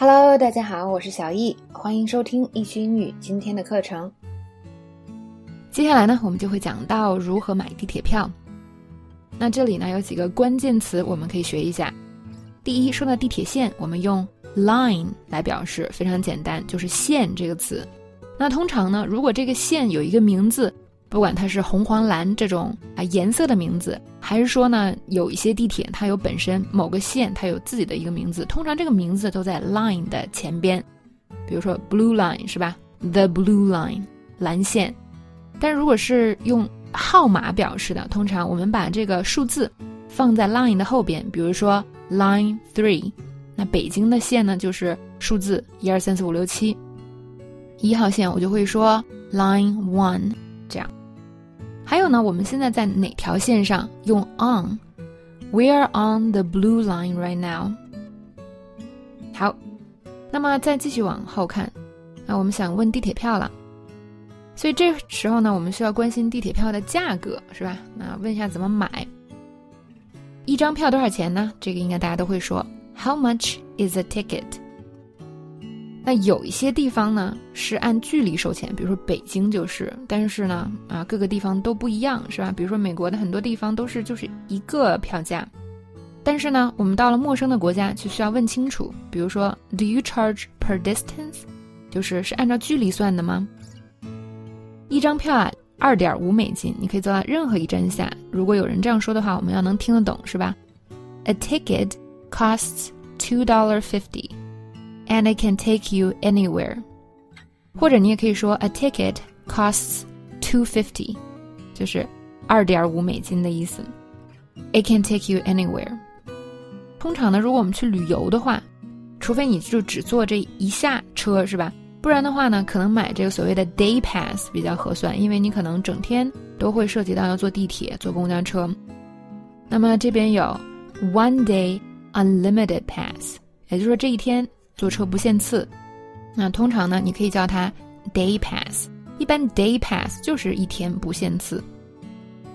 Hello，大家好，我是小易，欢迎收听易学英语今天的课程。接下来呢，我们就会讲到如何买地铁票。那这里呢有几个关键词，我们可以学一下。第一，说到地铁线，我们用 line 来表示，非常简单，就是线这个词。那通常呢，如果这个线有一个名字。不管它是红黄蓝这种啊颜色的名字，还是说呢有一些地铁它有本身某个线它有自己的一个名字，通常这个名字都在 line 的前边，比如说 blue line 是吧？The blue line 蓝线。但如果是用号码表示的，通常我们把这个数字放在 line 的后边，比如说 line three，那北京的线呢就是数字一二三四五六七，一号线我就会说 line one 这样。还有呢，我们现在在哪条线上用 on？We are on the blue line right now。好，那么再继续往后看，那我们想问地铁票了。所以这时候呢，我们需要关心地铁票的价格，是吧？那问一下怎么买？一张票多少钱呢？这个应该大家都会说，How much is a ticket？那有一些地方呢是按距离收钱，比如说北京就是，但是呢，啊各个地方都不一样，是吧？比如说美国的很多地方都是就是一个票价，但是呢，我们到了陌生的国家就需要问清楚，比如说，Do you charge per distance？就是是按照距离算的吗？一张票啊，二点五美金，你可以坐到任何一站下。如果有人这样说的话，我们要能听得懂，是吧？A ticket costs two dollar fifty。And it can take you anywhere，或者你也可以说 a ticket costs two fifty，就是二点五美金的意思。It can take you anywhere。通常呢，如果我们去旅游的话，除非你就只坐这一下车，是吧？不然的话呢，可能买这个所谓的 day pass 比较合算，因为你可能整天都会涉及到要坐地铁、坐公交车。那么这边有 one day unlimited pass，也就是说这一天。坐车不限次，那通常呢，你可以叫它 day pass。一般 day pass 就是一天不限次。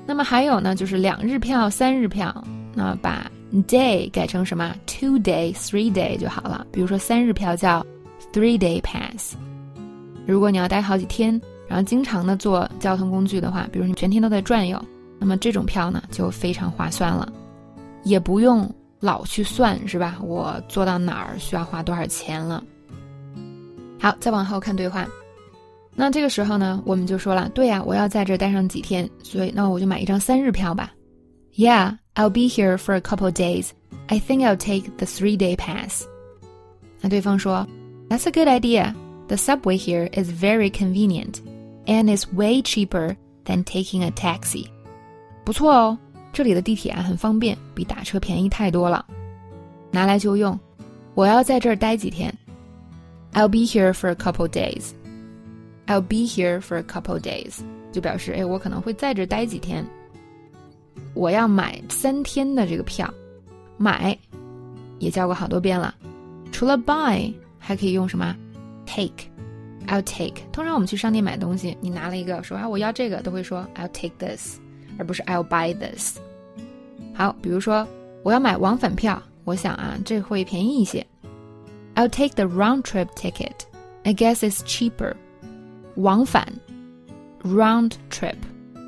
那么还有呢，就是两日票、三日票，那把 day 改成什么 two day、three day 就好了。比如说三日票叫 three day pass。如果你要待好几天，然后经常的坐交通工具的话，比如你全天都在转悠，那么这种票呢就非常划算了，也不用。老去算是吧？我坐到哪儿需要花多少钱了？好，再往后看对话。那这个时候呢，我们就说了，对呀，我要在这待上几天，所以那我就买一张三日票吧。Yeah, I'll be here for a couple days. I think I'll take the three-day pass. 那对方说，That's a good idea. The subway here is very convenient, and it's way cheaper than taking a taxi. 不错哦。 这里的地铁啊很方便，比打车便宜太多了，拿来就用。我要在这儿待几天，I'll be here for a couple days. I'll be here for a couple days，就表示哎，我可能会在这儿待几天。我要买三天的这个票，买也教过好多遍了。除了 buy，还可以用什么？take。I'll take。通常我们去商店买东西，你拿了一个说啊我要这个，都会说 I'll take this。而不是 I'll buy this。好，比如说我要买往返票，我想啊，这会便宜一些。I'll take the round trip ticket. I guess it's cheaper. 往返，round trip，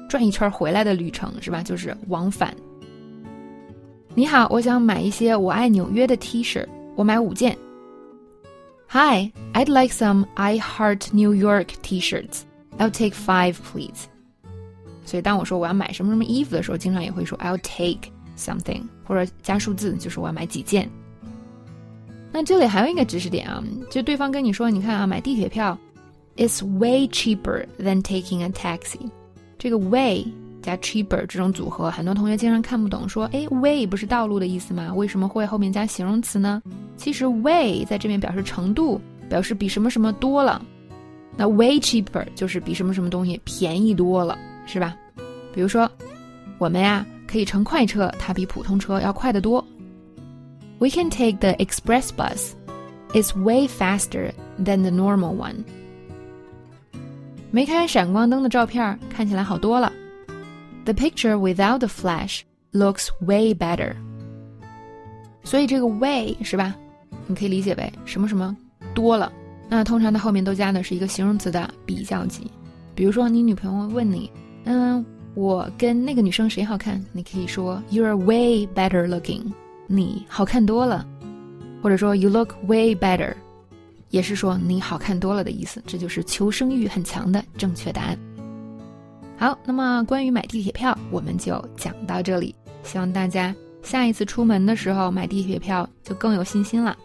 转一圈回来的旅程是吧？就是往返。你好，我想买一些我爱纽约的 T 恤，我买五件。Hi, I'd like some I Heart New York T-shirts. I'll take five, please. 所以当我说我要买什么什么衣服的时候，经常也会说 I'll take something，或者加数字，就是我要买几件。那这里还有一个知识点啊，就对方跟你说，你看啊，买地铁票，"It's way cheaper than taking a taxi。这个 way 加 cheaper 这种组合，很多同学经常看不懂，说，哎，way 不是道路的意思吗？为什么会后面加形容词呢？其实 way 在这边表示程度，表示比什么什么多了。那 way cheaper 就是比什么什么东西便宜多了。是吧？比如说，我们呀可以乘快车，它比普通车要快得多。We can take the express bus. It's way faster than the normal one. 没开闪光灯的照片看起来好多了。The picture without the flash looks way better. 所以这个 way 是吧？你可以理解为什么什么多了。那通常它后面都加的是一个形容词的比较级。比如说，你女朋友问你，嗯，我跟那个女生谁好看？你可以说 "You are way better looking，你好看多了。或者说 You look way better，也是说你好看多了的意思。这就是求生欲很强的正确答案。好，那么关于买地铁票，我们就讲到这里。希望大家下一次出门的时候买地铁票就更有信心了。